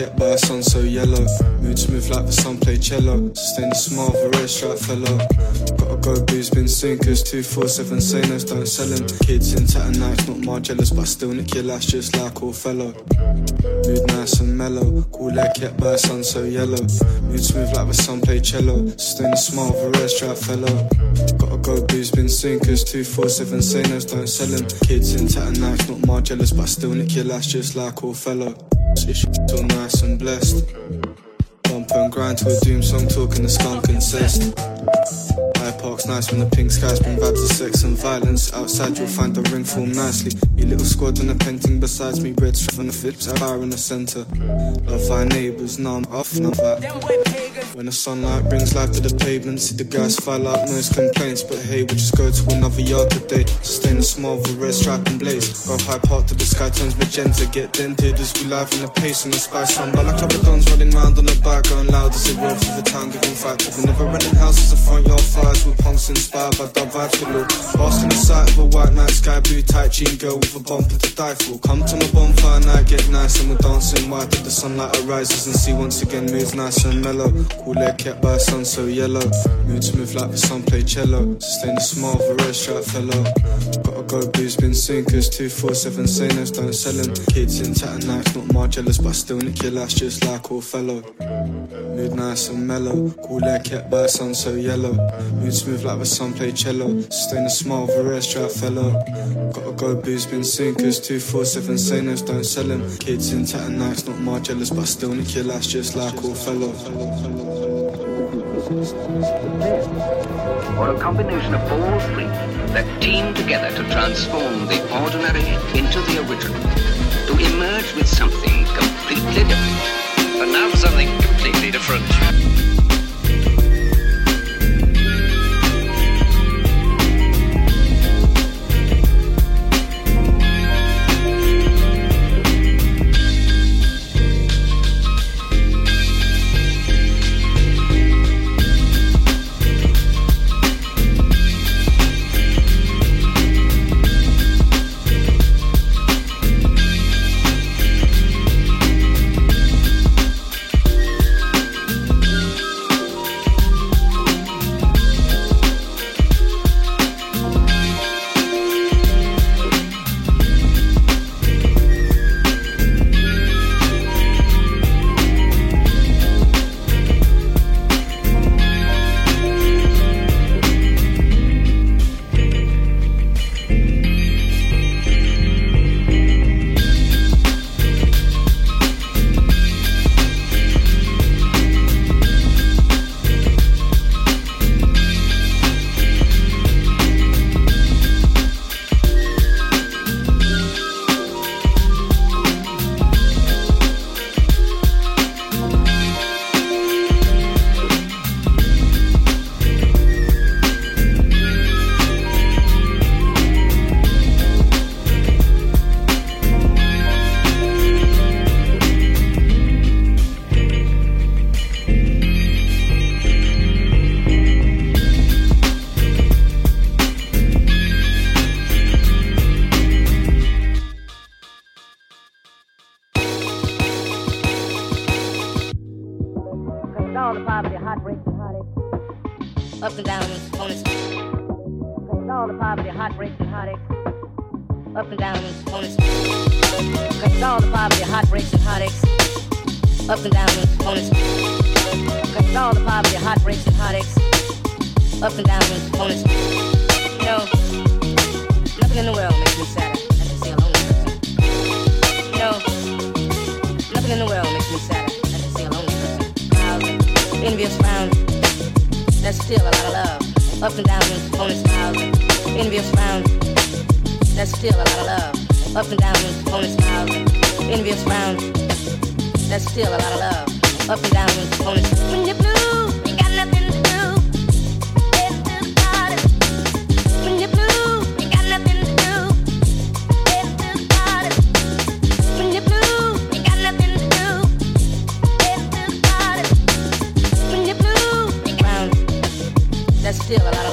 Kept by a sun so yellow. Mood smooth like the sun play cello. Sustain the smile of a red stripe fellow. Gotta go, booze been sinkers. 247 sailors don't sell them. Kids in tattered nights, not more jealous, but still nick your lash just like all fellow. Mood nice and mellow. Cool like kept by a sun so yellow. Mood smooth like the sun play cello. Sustain the smile of a red stripe fellow. Gotta go, booze been sinkers. 247 sailors don't sell them. Kids in tattered nights, not more jealous, but still nick your lash just like all fellow. So nice and blessed. Bump and grind to a doom song, talking the skunk incest. High Park's nice when the pink skies bring vibes of sex and violence. Outside you'll find the ring form nicely. Your little squad and a painting besides me, red strap on the flips, fire in the center. Love our neighbors, now I'm off, now I'm when the sunlight brings life to the pavement, see the guys file out noise complaints. But hey, we just go to another yard today. Sustain a small with red stripe and blaze. Go high part to the sky turns magenta. Get dented as we live in the pace and the spice. But like couple guns running round on the back, going loud as it roll through the town, giving fight the never running houses, the front yard fires with punks inspired by dub vibes galore. Bask in the sight of a white night, sky blue tight jean girl with a bumper to die for. Come to my bonfire night, get nice and we're dancing white till the sunlight arises and see once again moves nice and mellow. Cool leg kept by sun so yellow. Mood smooth like the sun play cello. Sustain the smile of a red stripe fellow. Gotta go booze, been sinkers. 247 sailors don't sell them. Kids in tattered nights, not more jealous, but still nick your lash just like all fellow. Mood nice and mellow. Cool leg kept by sun so yellow. Mood smooth like the sun play cello. Sustain the smile of a red stripe fellow. Gotta go booze, been sinkers. 247 sailors don't sell them. Kids in tattered nights, not more jealous, but still nick your just like all fellow. Or a combination of all three that team together to transform the ordinary into the original, to emerge with something completely different. And now something completely different. heartbreaking heartache. Ups and downs, bonus. Cause all the poverty, heartbreaking heartache. Ups and downs, bonus. Cause all the poverty, heartbreaks and heartaches. Ups and downs, bonus. Cause all the poverty, heartbreaks and heartaches. Ups and downs, bonus. You know, nothing in the world makes me sadder than to see a lonely person. You know, nothing in the world makes me sadder envious frown. That's still a lot of love. Up and down, downs, phony smiles. Envious frown. That's still a lot of love. Up and down, downs, phony smiles. Envious frown. That's still a lot of love. Up and down, downs, phony smiles. Still a lot of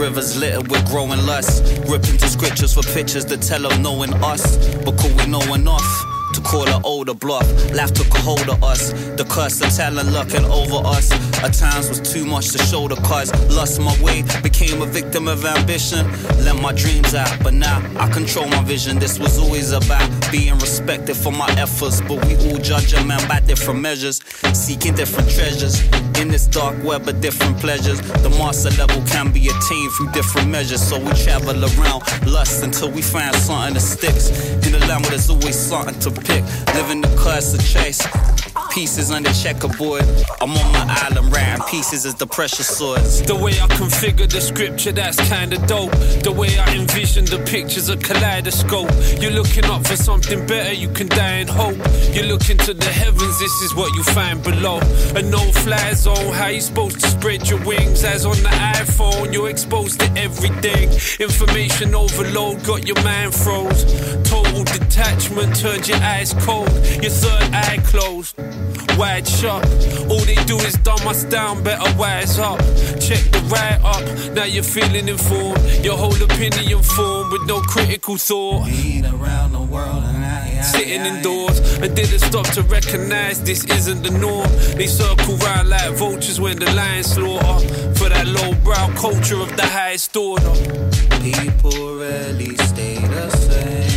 rivers littered with growing lust. Ripping through scriptures for pictures that tell of knowing us. But could we know enough? To call her older bluff, life took a hold of us. The curse of talent lurking over us. At times was too much to shoulder, cause lost my way, became a victim of ambition. Let my dreams out, but now I control my vision. This was always about being respected for my efforts, but we all judge a man by different measures, seeking different treasures. In this dark web of different pleasures, the master level can be attained through different measures. So we travel around lust until we find something that sticks. In the land where there's always something to pick, living the curse of chase. Pieces on the checkerboard. I'm on my island writing pieces as the precious swords. The way I configure the scripture, that's kinda dope. The way I envision the pictures, a kaleidoscope. You're looking up for something better, you can die in hope. You look into the heavens, this is what you find below. A no fly zone, how you supposed to spread your wings? As on the iPhone, you're exposed to everything. Information overload, got your mind froze. Total detachment turned your eyes cold, your third eye closed wide shut. All they do is dumb us down, better wise up. Check the right up, now you're feeling informed. Your whole opinion formed with no critical thought. around the world and I, Sitting indoors and didn't stop to recognize this isn't the norm. They circle round like vultures when the lions slaughter. For that low brow culture of the highest order. People rarely stay the same.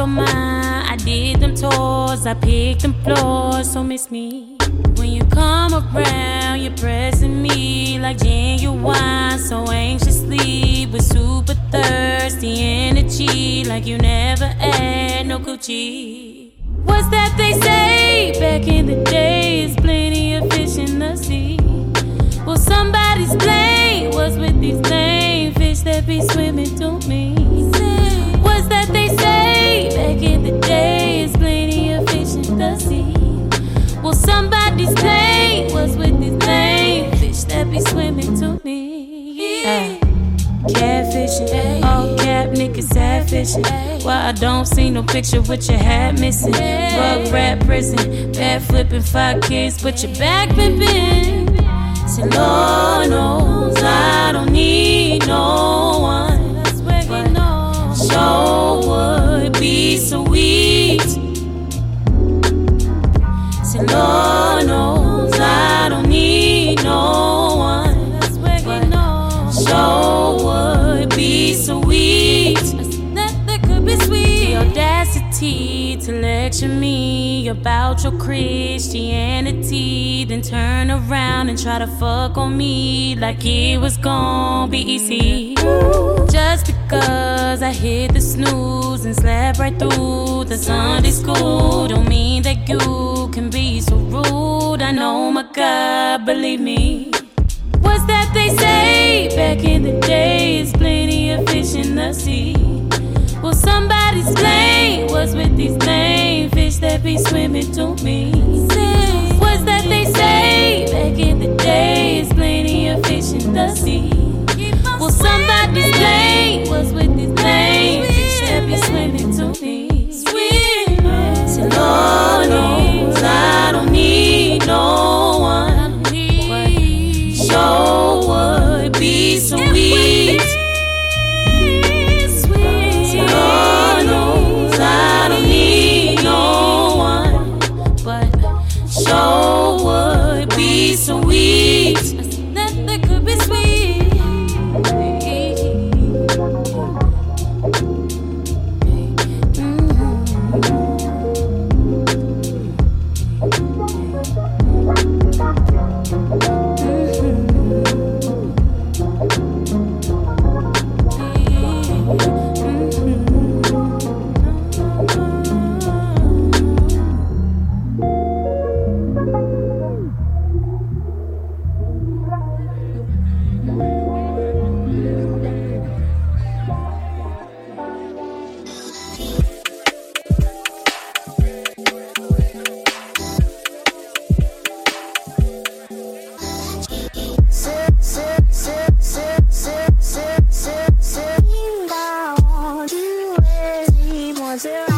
I did them tours, I picked them floors, so miss me. When you come around, you're pressing me like genuine, so anxiously, but super thirsty energy, like you never had no Gucci. What's that they say back in the days? Plenty of fish in the sea. Well, somebody's blame was with these lame fish that be swimming to me. Somebody's blame was with these lame fish that be swimming to me. Yeah. Catfishing, all cap niggas sad fishing. Why I don't see no picture with your hat missing. Rug rat prison, bad flipping five kids, but your back been bent. See, Lord knows I don't need no one. But sure would be sweet no, no. Vanity to lecture me about your Christianity. Then turn around and try to fuck on me like it was gonna be easy. Just because I hit the snooze and slept right through the Sunday school, don't mean that you can be so rude. I know my God, believe me. What's that they say back in the days? Plenty of fish in the sea. Somebody what's with these lame fish that be swimming to me? What's that they say back in the days? Plenty of fish in the sea. Will somebody explain what's with these lame fish that be swimming to me? Swimming. Lord I.